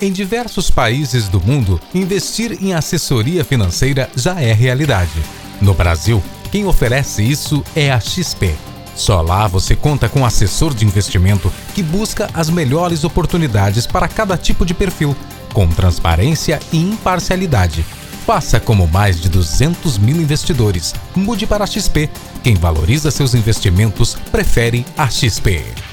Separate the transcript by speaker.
Speaker 1: Em diversos países do mundo, investir em assessoria financeira já é realidade. No Brasil, quem oferece isso é a XP. Só lá você conta com assessor de investimento que busca as melhores oportunidades para cada tipo de perfil, com transparência e imparcialidade. Faça como mais de 200 mil investidores. Mude para a XP. Quem valoriza seus investimentos prefere a XP.